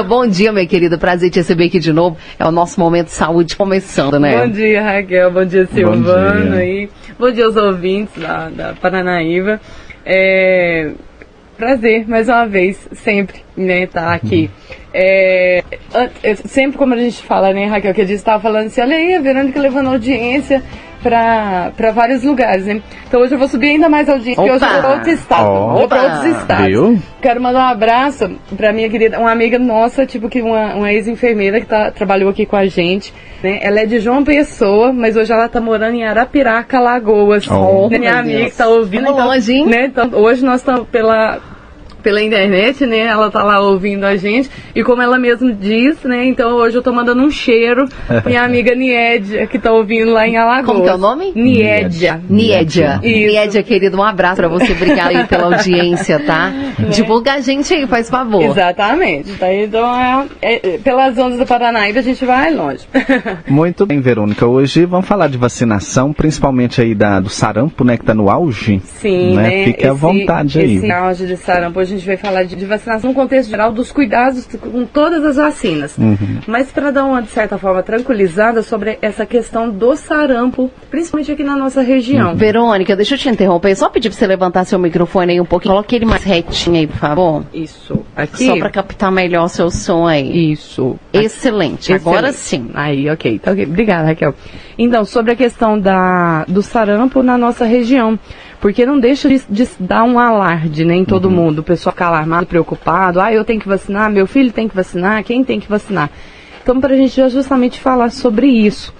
Bom dia, minha querida. Prazer te receber aqui de novo. É o nosso momento de saúde começando, né? Bom dia, Raquel. Bom dia, Silvano. Bom dia, e bom dia aos ouvintes da, da Paranaíba. É, prazer, mais uma vez, sempre, né, estar tá aqui. Uhum. É, sempre como a gente fala, né, Raquel, que a gente estava falando assim, olha aí, a Verônica levando audiência para vários lugares, né? Então hoje eu vou subir ainda mais audiência, porque hoje eu vou para outro estado. Opa. Vou para outros estados. Viu? Quero mandar um abraço para minha querida, uma amiga nossa, tipo que uma, uma ex-enfermeira que tá, trabalhou aqui com a gente, né? Ela é de João Pessoa, mas hoje ela tá morando em Arapiraca, Lagoas. Oh, minha amiga Deus. que tá ouvindo. Então, longe, né? Então, hoje nós estamos pela pela internet, né? Ela tá lá ouvindo a gente. E como ela mesma diz, né? Então hoje eu tô mandando um cheiro pra minha amiga Niedia, que tá ouvindo lá em Alagoas. Como que é o nome? Niedia. Niedia. Niedia, querido, um abraço pra você. Obrigada aí pela audiência, tá? É. Divulga a gente aí, faz favor. Exatamente. Tá? Então, é, é, pelas ondas do Paranaíba, a gente vai longe. Muito bem, Verônica. Hoje vamos falar de vacinação, principalmente aí da, do sarampo, né? Que tá no auge. Sim, né? né? Fique esse, à vontade aí. Esse auge de sarampo, hoje gente vai falar de, de, vacinação no contexto geral dos cuidados com todas as vacinas. Uhum. Mas para dar uma, de certa forma, tranquilizada sobre essa questão do sarampo, principalmente aqui na nossa região. Uhum. Verônica, deixa eu te interromper. Só pedir para você levantar seu microfone aí um pouquinho. Coloque ele mais retinho aí, por favor. Isso. Aqui. Só para captar melhor o seu som aí. Isso. Excelente. Excelente. Agora sim. Aí, ok. Tá ok. Obrigada, Raquel. Então, sobre a questão da, do sarampo na nossa região porque não deixa de, de dar um alarde né, em todo uhum. mundo. O pessoal fica alarmado, preocupado. Ah, eu tenho que vacinar, meu filho tem que vacinar, quem tem que vacinar? Então, para a gente justamente falar sobre isso.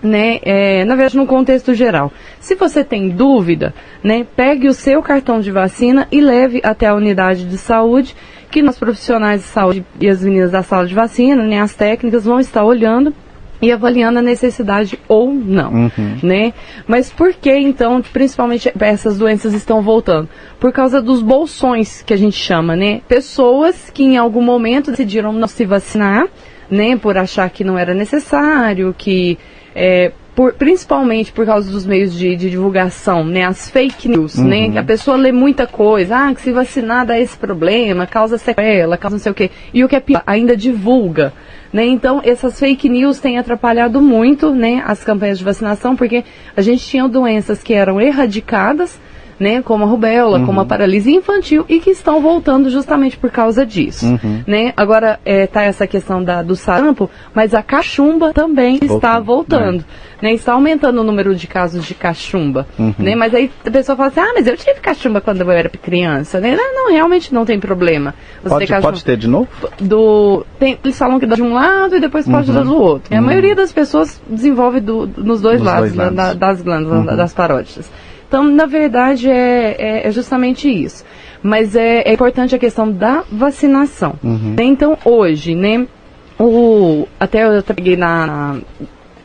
Né, é, na verdade, no contexto geral. Se você tem dúvida, né, pegue o seu cartão de vacina e leve até a unidade de saúde, que nós profissionais de saúde e as meninas da sala de vacina, né, as técnicas, vão estar olhando e avaliando a necessidade ou não, uhum. né? Mas por que então, principalmente essas doenças estão voltando? Por causa dos bolsões que a gente chama, né? Pessoas que em algum momento decidiram não se vacinar, né? Por achar que não era necessário, que é, por, principalmente por causa dos meios de, de divulgação, né? As fake news, né? uhum. né? A pessoa lê muita coisa, ah, que se vacinar dá esse problema, causa sequela, causa não sei o quê. E o que é pior, ainda divulga. Né? Então, essas fake news têm atrapalhado muito né, as campanhas de vacinação, porque a gente tinha doenças que eram erradicadas, né, como a rubéola, uhum. como a paralisia infantil, e que estão voltando justamente por causa disso. Uhum. Né? Agora está é, essa questão da, do sarampo, mas a cachumba também está voltando. É. Né? Está aumentando o número de casos de cachumba. Uhum. Né? Mas aí a pessoa fala assim, ah, mas eu tive cachumba quando eu era criança. Né? Não, não realmente não tem problema. Você pode, ter pode ter de novo? Do, tem, eles falam que dá de um lado e depois pode dar do uhum. outro. A uhum. maioria das pessoas desenvolve do, nos dois lados, dois lados. Da, das glândulas, uhum. das parótidas. Então, na verdade, é, é, é justamente isso. Mas é, é, importante a questão da vacinação. Uhum. Então, hoje, né, o, até eu peguei na,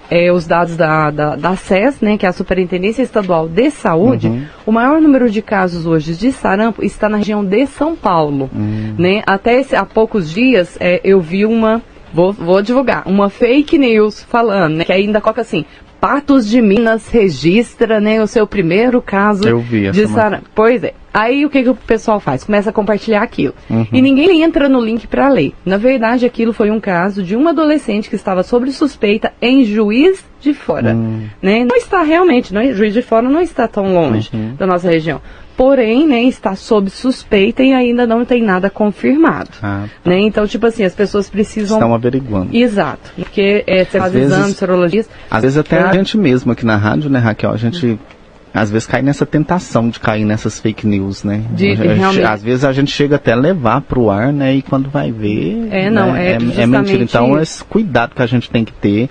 é, os dados da, da, da SES, né, que é a Superintendência Estadual de Saúde, uhum. o maior número de casos hoje de sarampo está na região de São Paulo. Uhum. Né? Até esse, há poucos dias é, eu vi uma, vou, vou divulgar, uma fake news falando, né, que ainda coloca assim, Patos de Minas registra né, o seu primeiro caso Eu vi de sarampo. Pois é. Aí o que, que o pessoal faz? Começa a compartilhar aquilo. Uhum. E ninguém entra no link para ler. Na verdade, aquilo foi um caso de uma adolescente que estava sob suspeita em Juiz de Fora. Uhum. Né? Não está realmente, não é, Juiz de Fora não está tão longe uhum. da nossa região porém, né, está sob suspeita e ainda não tem nada confirmado. Ah, tá. né? Então, tipo assim, as pessoas precisam... Estão averiguando. Exato, porque é, você faz exames, serologias... Às vezes até é. a gente mesmo aqui na rádio, né, Raquel, a gente... Às vezes cai nessa tentação de cair nessas fake news, né? De, realmente... Às vezes a gente chega até a levar para o ar, né? E quando vai ver. É, não, né, é, é, é mentira. Então, esse cuidado que a gente tem que ter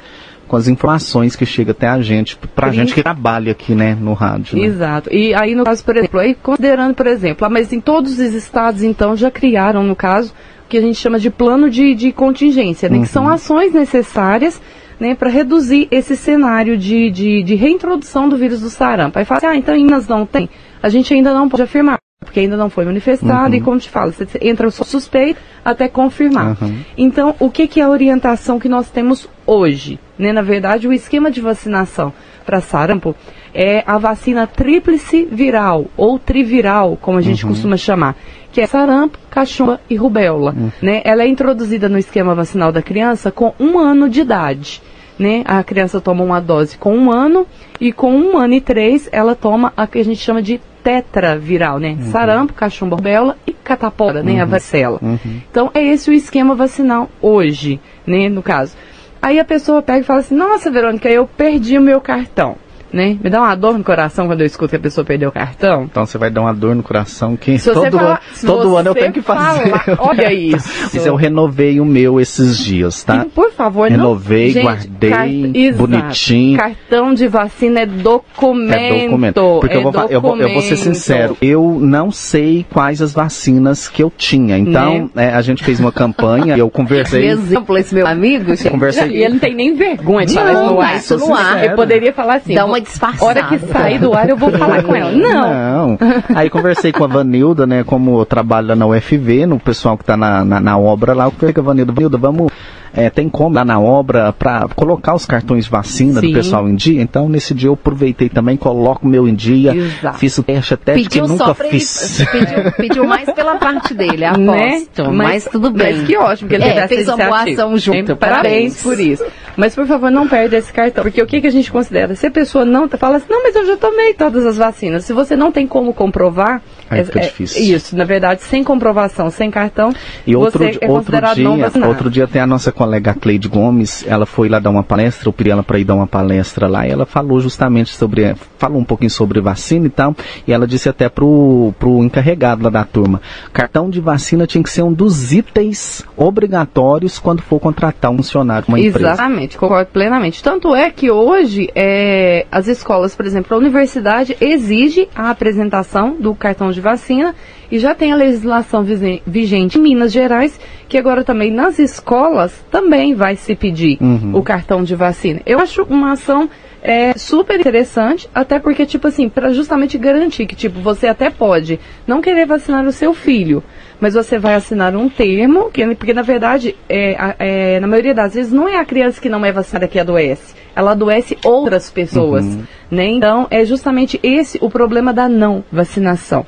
com as informações que chegam até a gente, para a gente que trabalha aqui, né, no rádio. Né? Exato. E aí, no caso, por exemplo, aí, considerando, por exemplo, ah, mas em todos os estados, então, já criaram, no caso, o que a gente chama de plano de, de contingência, né, uhum. que são ações necessárias né, para reduzir esse cenário de, de, de, reintrodução do vírus do sarampo. Aí fala assim, ah, então em Minas não tem. A gente ainda não pode afirmar, porque ainda não foi manifestado, uhum. e como te falo, você entra só suspeito até confirmar. Uhum. Então, o que, que é a orientação que nós temos hoje? né? Na verdade, o esquema de vacinação para sarampo é a vacina tríplice viral ou triviral, como a gente uhum. costuma chamar, que é sarampo, cachumba e rubéola. Uhum. Né? Ela é introduzida no esquema vacinal da criança com um ano de idade. Né? A criança toma uma dose com um ano e com um ano e três ela toma a que a gente chama de tetraviral, né? Uhum. Sarampo, cachumba, rubéola e catapora, né? A uhum. varicela. Uhum. Então é esse o esquema vacinal hoje, né? No caso. Aí a pessoa pega e fala assim: Nossa, Verônica, eu perdi o meu cartão né? Me dá uma dor no coração quando eu escuto que a pessoa perdeu o cartão. Então você vai dar uma dor no coração que todo, fala, todo ano eu tenho que fazer. Fala, olha isso. Isso eu renovei o meu esses dias, tá? E, por favor, renovei, não... guardei, cart... bonitinho. Cartão de vacina é documento. É documento. Porque é eu, vou, documento. Eu, vou, eu vou ser sincero, eu não sei quais as vacinas que eu tinha. Então, né? é, a gente fez uma campanha e eu conversei. Exemplo, esse meu amigo, gente. Conversei. E ele não tem nem vergonha de falar isso no ar. Isso no ar. Ele poderia falar assim. Dá uma disfarçada. Hora que sair do ar, eu vou falar com ela. Não. Não. Aí conversei com a Vanilda, né? Como eu trabalho lá na UFV, no pessoal que está na, na, na, obra lá, eu falei com a Vanilda, Vanilda, vamos é, tem como lá na obra para colocar os cartões vacina Sim. do pessoal em dia. Então, nesse dia eu aproveitei também, coloco o meu em dia. Exato. Fiz o teste até pediu que nunca fiz. Ele, pediu, pediu, mais pela parte dele, aposto. Né? Mas, mas, tudo bem. Mas que ótimo que ele é, fez uma boa ação junto. Parabéns. parabéns por isso. Mas, por favor, não perde esse cartão. Porque o que, que a gente considera? Se a pessoa não fala assim, não, mas eu já tomei todas as vacinas. Se você não tem como comprovar, Aí é, fica é, difícil. Isso, na verdade, sem comprovação, sem cartão, e outro, você é outro dia, Outro dia tem a nossa colega Cleide Gomes, ela foi lá dar uma palestra, eu pedi ela para ir dar uma palestra lá, ela falou justamente sobre, falou um pouquinho sobre vacina e tal, e ela disse até pro, pro encarregado lá da turma, cartão de vacina tinha que ser um dos itens obrigatórios quando for contratar um funcionário uma empresa. Exatamente, concordo plenamente. Tanto é que hoje é, as escolas, por exemplo, a universidade exige a apresentação do cartão de vacina e já tem a legislação vigente em Minas Gerais, que agora também nas escolas também vai se pedir uhum. o cartão de vacina. Eu acho uma ação é super interessante, até porque, tipo assim, para justamente garantir que, tipo, você até pode não querer vacinar o seu filho, mas você vai assinar um termo, que, porque na verdade, é, é, na maioria das vezes, não é a criança que não é vacinada que adoece, ela adoece outras pessoas, uhum. né? Então, é justamente esse o problema da não vacinação.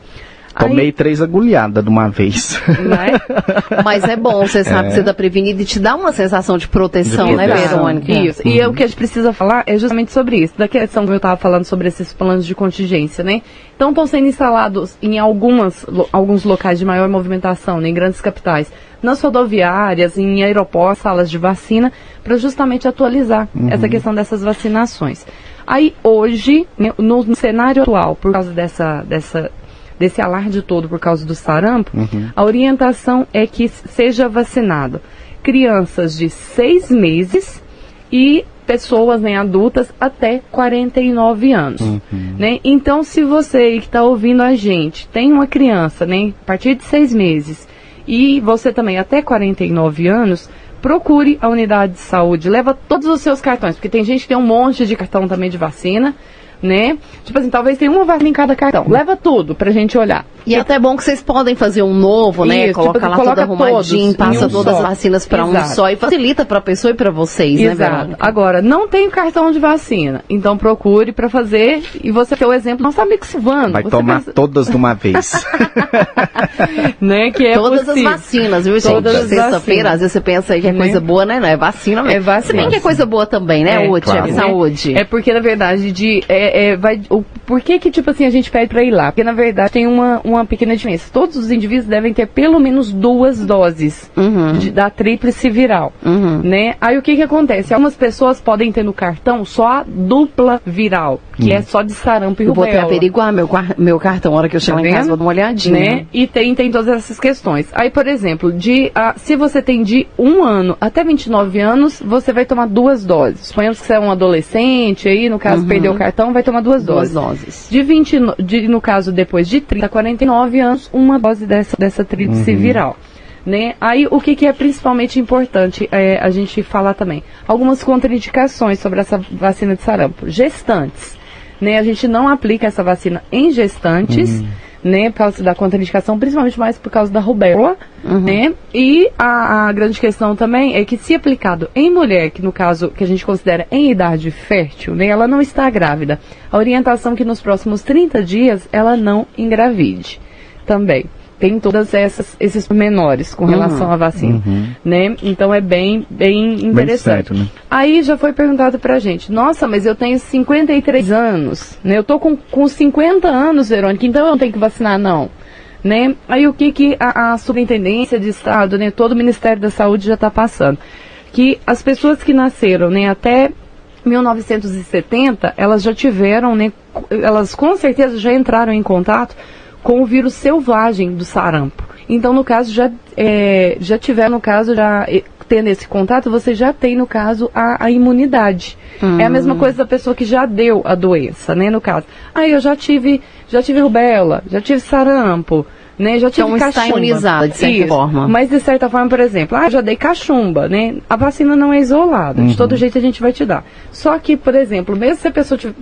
Tomei Aí... três agulhadas de uma vez. É? Mas é bom, você sabe é. que você está prevenido e te dá uma sensação de proteção, de né, Verônica? Isso. Uhum. E é, o que a gente precisa falar é justamente sobre isso. Da questão que eu estava falando sobre esses planos de contingência, né? Então estão sendo instalados em algumas, alguns locais de maior movimentação, né, em grandes capitais, nas rodoviárias, em aeroportos, salas de vacina, para justamente atualizar uhum. essa questão dessas vacinações. Aí hoje, né, no, no cenário atual, por causa dessa, dessa desse alarde todo por causa do sarampo, uhum. a orientação é que seja vacinado crianças de seis meses e pessoas né, adultas até 49 anos. Uhum. Né? Então, se você que está ouvindo a gente tem uma criança né, a partir de seis meses e você também até 49 anos, procure a unidade de saúde, leva todos os seus cartões, porque tem gente que tem um monte de cartão também de vacina né? Tipo assim, talvez tenha uma vacina em cada cartão. Leva tudo pra gente olhar. E é até bom que vocês podem fazer um novo, né? Isso, Coloca tipo, lá coloca tudo arrumadinho, passa um todas só. as vacinas para um só e facilita para a pessoa e para vocês, né, Exato. né, Agora, não tem cartão de vacina, então procure para fazer e você ter o exemplo nosso amigo Silvano. Vai tomar pensa... todas de uma vez. né, que é todas possível. as vacinas, viu, gente? Sexta-feira, às vezes você pensa que é né? coisa boa, né? Não, é vacina mesmo. É vacina. Se bem que é coisa boa também, né, é, Uti? Claro. É saúde. É porque, na verdade, de, é, é, vai, o, por que que, tipo assim, a gente pede para ir lá? Porque, na verdade, tem uma, uma pequena diferença todos os indivíduos devem ter pelo menos duas doses uhum. de, da tríplice viral, uhum. né? Aí o que que acontece? Algumas pessoas podem ter no cartão só a dupla viral, que uhum. é só de sarampo e rubéola. Vou até averiguar meu, meu cartão, a hora que eu chegar tá em casa vou dar uma olhadinha. Né? E tem, tem todas essas questões. Aí, por exemplo, de, uh, se você tem de um ano até 29 anos, você vai tomar duas doses. Suponhamos que você é um adolescente, aí no caso uhum. perdeu o cartão, vai tomar duas, duas doses. doses. De 20, de, no caso depois de 30 a 49 anos, uma dose dessa, dessa tríplice uhum. viral. Né? Aí o que, que é principalmente importante é, a gente falar também? Algumas contraindicações sobre essa vacina de sarampo. Gestantes. Né? A gente não aplica essa vacina em gestantes. Uhum. Né, por causa da contraindicação, principalmente mais por causa da rubéola, uhum. né? E a, a, grande questão também é que se aplicado em mulher, que no caso que a gente considera em idade fértil, né, ela não está grávida, a orientação é que nos próximos 30 dias ela não engravide também tem todas essas esses menores com relação uhum, à vacina, uhum. né? Então é bem bem interessante. Bem certo, né? Aí já foi perguntado pra gente: "Nossa, mas eu tenho 53 anos, né? Eu tô com com 50 anos, Verônica, então eu não tenho que vacinar não?" Né? Aí o que que a, a Superintendência de Estado, né, todo o Ministério da Saúde já está passando? Que as pessoas que nasceram, né, até 1970, elas já tiveram, né, elas com certeza já entraram em contato com o vírus selvagem do sarampo. Então, no caso, já, é, já tiver, no caso, já tendo esse contato, você já tem, no caso, a, a imunidade. Uhum. É a mesma hum. coisa da pessoa que já deu a doença, né, no caso. Aí ah, eu já tive, já tive rubéola, já tive sarampo, né? Já tive então, cachumba. está imunizada, de certa Isso. forma. Mas de certa forma, por exemplo, ah, já dei cachumba, né? A vacina não é isolada, uhum. de todo jeito a gente vai te dar. Só que, por exemplo, mesmo se a pessoa te,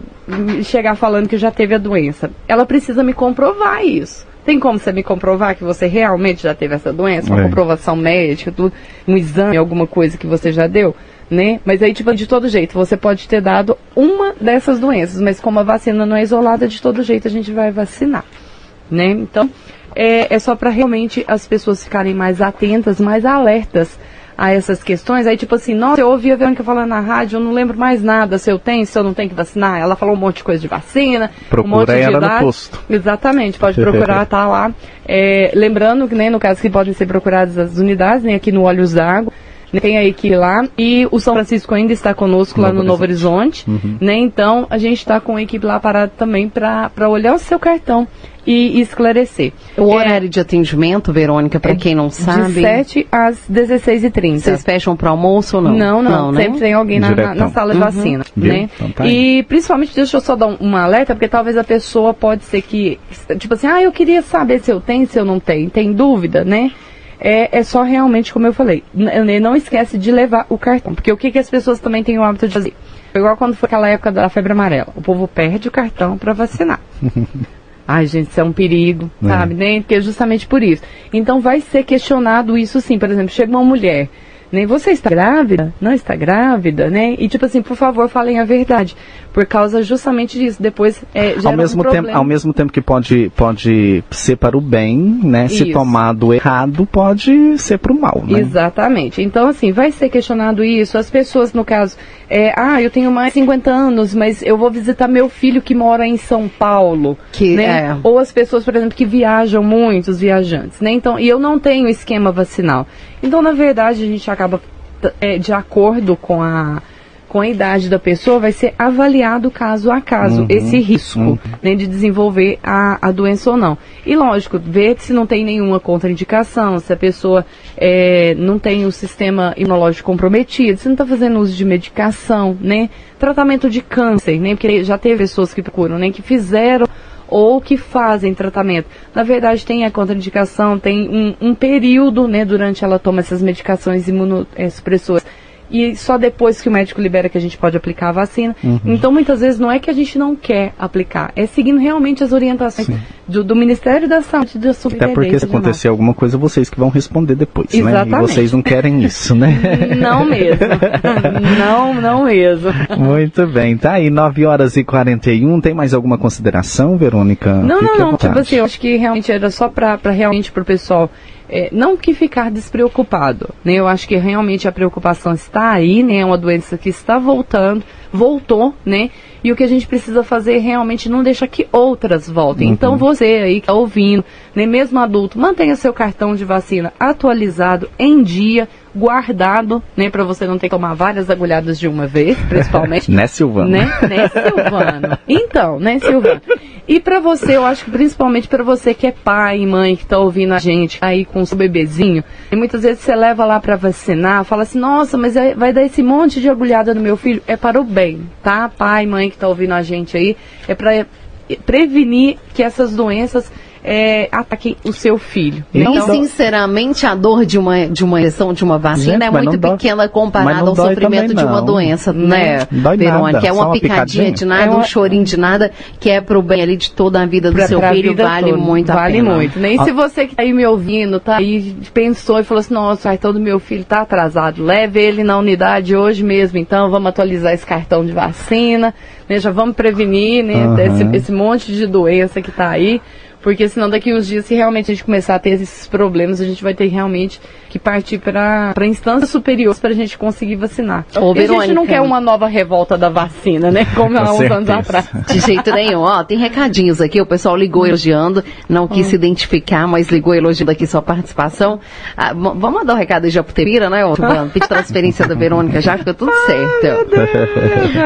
chegar falando que já teve a doença, ela precisa me comprovar isso. Tem como você me comprovar que você realmente já teve essa doença? Uma é. comprovação médica, tudo, um exame, alguma coisa que você já deu? Né? Mas aí, tipo, de todo jeito, você pode ter dado uma dessas doenças, mas como a vacina não é isolada, de todo jeito a gente vai vacinar, né? Então, é, é só para realmente as pessoas ficarem mais atentas, mais alertas a essas questões. Aí, tipo assim, nossa, eu ouvi a Verônica falando na rádio, eu não lembro mais nada se eu tenho, se eu não tenho que vacinar. Ela falou um monte de coisa de vacina, Procura um monte de ela idade. no posto. Exatamente, pode procurar, tá lá. É, lembrando que, né, no caso que podem ser procuradas as unidades, né, aqui no Olhos d'Água, né, tem a equipe lá e o São Francisco ainda está conosco Novo lá no Novo Horizonte, uhum. né? Então a gente está com a equipe lá parada também para olhar o seu cartão e esclarecer. O é, horário de atendimento, Verônica, para é quem não sabe? De 7 às 16h30. Vocês fecham para almoço ou não? Não, não. não né? Sempre tem alguém na, na, na, sala de uhum. vacina. Né? Então, tá e principalmente, deixa eu só dar um, alerta, porque talvez a pessoa pode ser que, tipo assim, ah, eu queria saber se eu tenho, se eu não tenho. Tem dúvida, né? É, é só realmente, como eu falei, não esquece de levar o cartão. Porque o que, que as pessoas também têm o hábito de fazer? Igual quando foi aquela época da febre amarela. O povo perde o cartão para vacinar. Ai, gente, isso é um perigo, é. sabe? Né? Porque é justamente por isso. Então vai ser questionado isso sim. Por exemplo, chega uma mulher nem você está grávida? Não está grávida, né? E tipo assim, por favor, falem a verdade. Por causa justamente disso. Depois é, ao mesmo um tempo Ao mesmo tempo que pode, pode ser para o bem, né? Isso. Se tomado errado, pode ser para o mal, né? Exatamente. Então, assim, vai ser questionado isso. As pessoas, no caso, é, ah, eu tenho mais de 50 anos, mas eu vou visitar meu filho que mora em São Paulo. Que, né? É. Ou as pessoas, por exemplo, que viajam muito, os viajantes, né? Então, e eu não tenho esquema vacinal. Então, na verdade, a gente acaba é, de acordo com a com a idade da pessoa, vai ser avaliado caso a caso uhum, esse risco uhum. né, de desenvolver a, a doença ou não. E lógico, ver se não tem nenhuma contraindicação, se a pessoa é, não tem o sistema imunológico comprometido, se não está fazendo uso de medicação, né? Tratamento de câncer, né? Porque já teve pessoas que procuram, né? Que fizeram ou que fazem tratamento. Na verdade, tem a contraindicação, tem um, um período, né, durante ela toma essas medicações imunossupressoras e só depois que o médico libera que a gente pode aplicar a vacina. Uhum. Então, muitas vezes, não é que a gente não quer aplicar, é seguindo realmente as orientações do, do, Ministério da Saúde e da Até porque se acontecer alguma coisa, vocês que vão responder depois, Exatamente. né? E vocês não querem isso, né? Não mesmo. não, não mesmo. Muito bem. Tá aí, 9 horas e 41. Tem mais alguma consideração, Verônica? Não, Fique não, não. Tipo assim, eu acho que realmente era só para realmente para o pessoal é, não que ficar despreocupado, né? Eu acho que realmente a preocupação está aí, né? É uma doença que está voltando, voltou, né? E o que a gente precisa fazer é realmente não deixar que outras voltem. Então, uhum. Então você aí que está ouvindo, nem né? mesmo adulto, mantenha seu cartão de vacina atualizado em dia, guardado, né, para você não ter que tomar várias agulhadas de uma vez, principalmente. né, Silvano? Né, né, Silvano? Então, né, Silvano? E para você, eu acho que principalmente para você que é pai e mãe que tá ouvindo a gente aí com o seu bebezinho, e muitas vezes você leva lá para vacinar, fala assim: "Nossa, mas é, vai dar esse monte de agulhada no meu filho". É para o bem, tá? Pai, mãe que tá ouvindo a gente aí, é para prevenir que essas doenças é, ataquem o seu filho. Né? Então, sinceramente, a dor de uma, de uma injeção de uma vacina Gente, é muito pequena comparada ao sofrimento de uma doença, né, Verônica? É uma, uma picadinha, de nada, é uma... um chorinho de nada, que é pro bem ali de toda a vida do pra, seu pra filho, vale toda. muito a vale pena. Vale muito. Nem ah. se você que tá aí me ouvindo, tá aí, pensou e falou assim, nossa, aí todo meu filho tá atrasado, leve ele na unidade hoje mesmo, então vamos atualizar esse cartão de vacina, né, já vamos prevenir, né, uhum. esse, esse monte de doença que tá aí. Porque senão daqui uns dias, se realmente a gente começar a ter esses problemas, a gente vai ter realmente que partir para instâncias superiores para a gente conseguir vacinar. Ô, e a gente não quer uma nova revolta da vacina, né? Como há uns anos atrás. De jeito nenhum. Ó, tem recadinhos aqui, o pessoal ligou elogiando, não quis hum. se identificar, mas ligou elogiando aqui sua participação. Ah, vamos mandar o um recado já pro Tepira, né? O pedir transferência da Verônica já, fica tudo certo.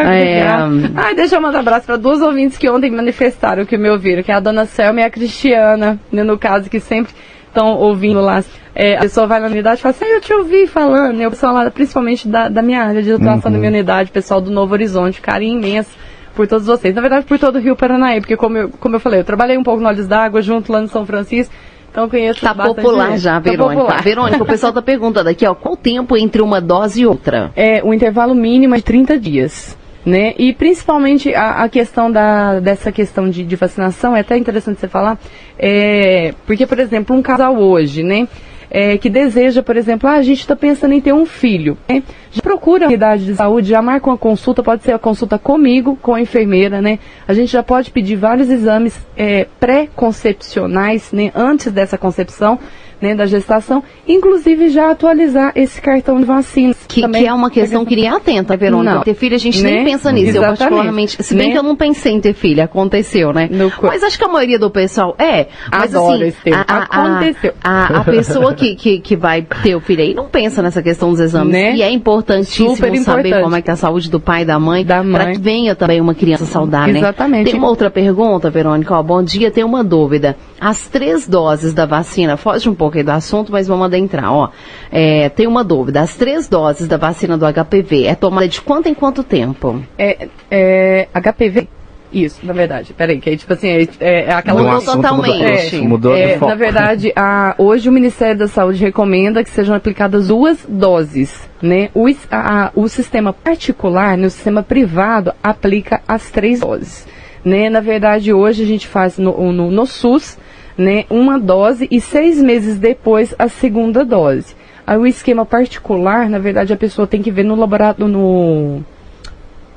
Ai, é, Ai, deixa eu mandar um abraço para duas ouvintes que ontem manifestaram que me ouviram, que é a dona Selma e a Cristina Cristiana, né, no caso, que sempre estão ouvindo lá. É, a pessoa vai na unidade e fala assim, ah, eu te ouvi falando, né? o pessoal lá, principalmente da, da minha área de atuação uhum. da minha unidade, pessoal do Novo Horizonte, carinho imenso por todos vocês. Na verdade, por todo o Rio Paranaíba, porque como eu, como eu falei, eu trabalhei um pouco no Olhos d'Água, junto lá no São Francisco, então conheço Tá popular gente. já, tá Verônica. Popular. Verônica, o pessoal tá perguntando aqui, ó, qual o tempo entre uma dose e outra? É, o intervalo mínimo é de 30 dias. Né? E principalmente a, a questão da, dessa questão de, de, vacinação, é até interessante você falar, é, porque, por exemplo, um casal hoje, né? É, que deseja, por exemplo, ah, a gente está pensando em ter um filho. Né? Já procura a unidade de saúde, já marca uma consulta, pode ser a consulta comigo, com a enfermeira, né? A gente já pode pedir vários exames é, pré-concepcionais, né? Antes dessa concepção, né, da gestação, inclusive já atualizar esse cartão de vacinas. Que, que é uma questão que iria atenta, Verônica. Não. Ter filho, a gente né? nem pensa nisso. Exatamente. Eu particularmente, se bem né? que eu não pensei em ter filho, aconteceu, né? No... Mas acho que a maioria do pessoal é. Mas Adoro assim, a, a, aconteceu. A, a, pessoa que, que, que vai ter o filho aí não pensa nessa questão dos exames. Né? E é importantíssimo saber como é que tá a saúde do pai e da mãe, da mãe. para que venha também uma criança saudável. Né? Exatamente. Né? Tem uma outra pergunta, Verônica. Ó, bom dia, tem uma dúvida. As três doses da vacina, foge um pouco aí do assunto, mas vamos adentrar. Ó, é, tem uma dúvida. As três doses da vacina do HPV é tomada de quanto em quanto tempo? É, é HPV isso, na verdade. Peraí, que aí, tipo assim, é, é, é aquela... Mudou totalmente. Mudou, mudou é, Na verdade, a, hoje o Ministério da Saúde recomenda que sejam aplicadas duas doses, né? O, a, o sistema particular, no sistema privado, aplica as três doses, né? Na verdade, hoje a gente faz no, no, no SUS, né, uma dose e seis meses depois a segunda dose. Aí o esquema particular, na verdade, a pessoa tem que ver no laboratório, no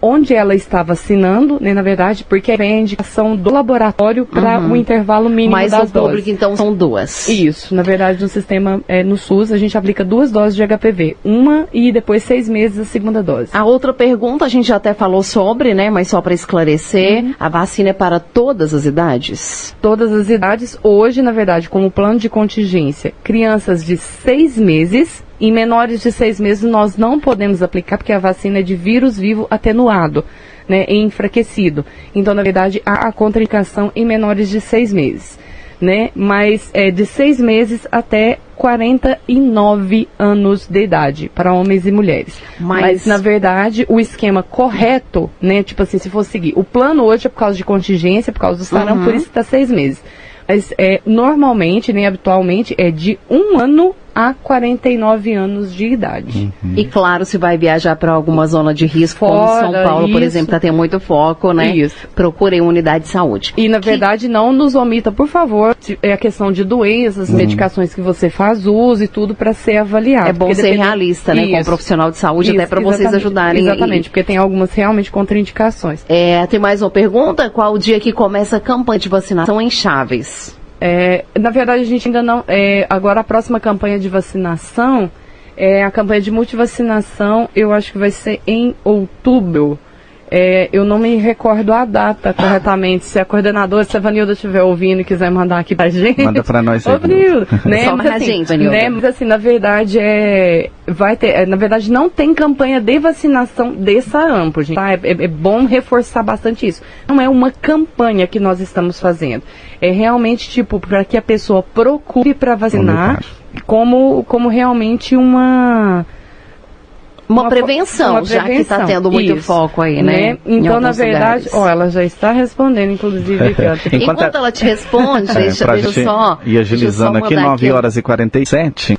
onde ela está vacinando, né, na verdade, porque é a indicação do laboratório para uhum. o intervalo mínimo Mas das o público, então, são duas. Isso. Na verdade, no sistema, é, no SUS, a gente aplica duas doses de HPV. Uma e depois seis meses a segunda dose. A outra pergunta, a gente já até falou sobre, né, mas só para esclarecer, uhum. a vacina é para todas as idades? Todas as idades. Hoje, na verdade, como plano de contingência, crianças de seis meses em menores de seis meses nós não podemos aplicar porque a vacina é de vírus vivo atenuado, né, e enfraquecido. Então, na verdade, há a contraindicação em menores de seis meses, né, mas é de seis meses até 49 anos de idade para homens e mulheres. Mas, mas, na verdade, o esquema correto, né, tipo assim, se for seguir, o plano hoje é por causa de contingência, por causa do sarampo, uhum. por isso está seis meses. Mas é, normalmente, nem né, habitualmente, é de um ano a 49 anos de idade. Uhum. E claro, se vai viajar para alguma zona de risco, Fora, como São Paulo, isso. por exemplo, para ter muito foco, né? Isso. Procure uma unidade de saúde. E na que... verdade, não nos omita, por favor, é a questão de doenças, uhum. medicações que você faz uso e tudo para ser avaliado. É bom ser depende... realista, né? Isso. Com um profissional de saúde, isso, até para vocês ajudarem. Exatamente, e... porque tem algumas realmente contraindicações. É, tem mais uma pergunta? Qual o dia que começa a campanha de vacinação em Chaves? É, na verdade, a gente ainda não. É, agora, a próxima campanha de vacinação, é, a campanha de multivacinação, eu acho que vai ser em outubro. É, eu não me recordo a data corretamente. Se a coordenadora, se a Vanilda estiver ouvindo e quiser mandar aqui pra gente. Manda pra nós aí. Vanilda, né? Só mas, assim, gente, Vanilda. Né? Mas assim, na verdade, é, vai ter, é, na verdade, não tem campanha de vacinação de sarampo, gente. Tá? É, é, é bom reforçar bastante isso. Não é uma campanha que nós estamos fazendo. É realmente, tipo, para que a pessoa procure para vacinar como, como realmente uma uma, uma prevenção, uma já que está tendo muito Isso. foco aí, né? né? Então, na verdade, ó, ela já está respondendo, inclusive. Aqui, ó. Enquanto, Enquanto ela te responde, é, deixa, deixa só. E agilizando aqui, 9 horas e 47.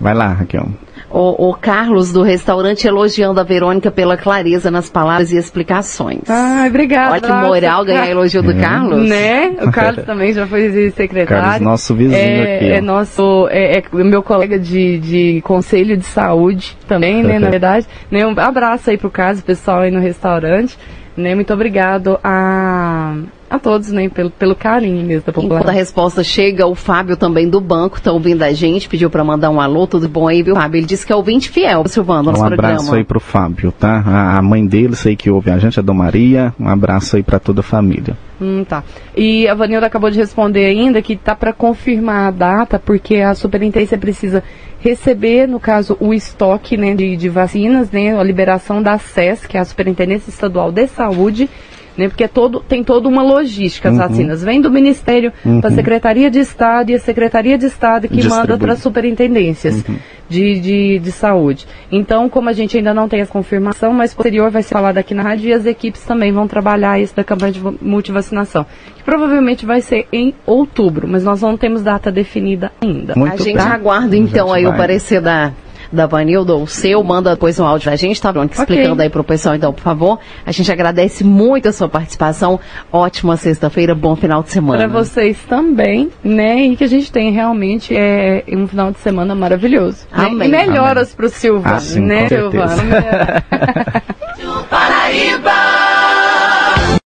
Vai lá, Raquel. O, o, Carlos do restaurante elogiando a Verônica pela clareza nas palavras e explicações. Ai, obrigada. Olha que moral ganhar elogio do é. Carlos. Né? O Carlos também já foi secretário. Carlos, nosso vizinho é, aqui. É nosso, é, é, meu colega de, de conselho de saúde também, né? Na verdade. Né, um abraço aí pro Carlos, pessoal aí no restaurante. Né, muito obrigado a a todos, né, pelo, pelo carinho mesmo da população. Enquanto a resposta chega, o Fábio também do banco está ouvindo a gente, pediu para mandar um alô, tudo bom aí, viu, Fábio? Ele disse que é ouvinte fiel, Silvano, nosso Um abraço programa. aí pro Fábio, tá? A, a mãe dele, sei que ouve a gente, a Dom Maria, um abraço aí para toda a família. Hum, tá. E a Vanilda acabou de responder ainda que tá para confirmar a data, porque a superintendência precisa receber, no caso, o estoque né, de, de vacinas, né, a liberação da SES, que é a Superintendência Estadual de Saúde, né? Porque é todo, tem toda uma logística as uhum. vacinas. Vem do Ministério uhum. para a Secretaria de Estado e a Secretaria de Estado que Distribui. manda para as superintendências uhum. de, de, de saúde. Então, como a gente ainda não tem essa confirmação, mas posterior vai ser falado aqui na rádio e as equipes também vão trabalhar isso da campanha de multivacinação. Que provavelmente vai ser em outubro, mas nós não temos data definida ainda. Muito a gente pra... aguarda então aí vai. o parecer da da Vanilda, o seu, manda depois um áudio pra gente, tá, Verônica? Explicando okay. aí pro pessoal, então, por favor. A gente agradece muito a sua participação. Ótima sexta-feira, bom final de semana. Para vocês também, né? E que a gente tem realmente é, um final de semana maravilhoso. Né? Amém. Né? E melhoras Amém. pro Silvano, ah, sim, né, Silvano?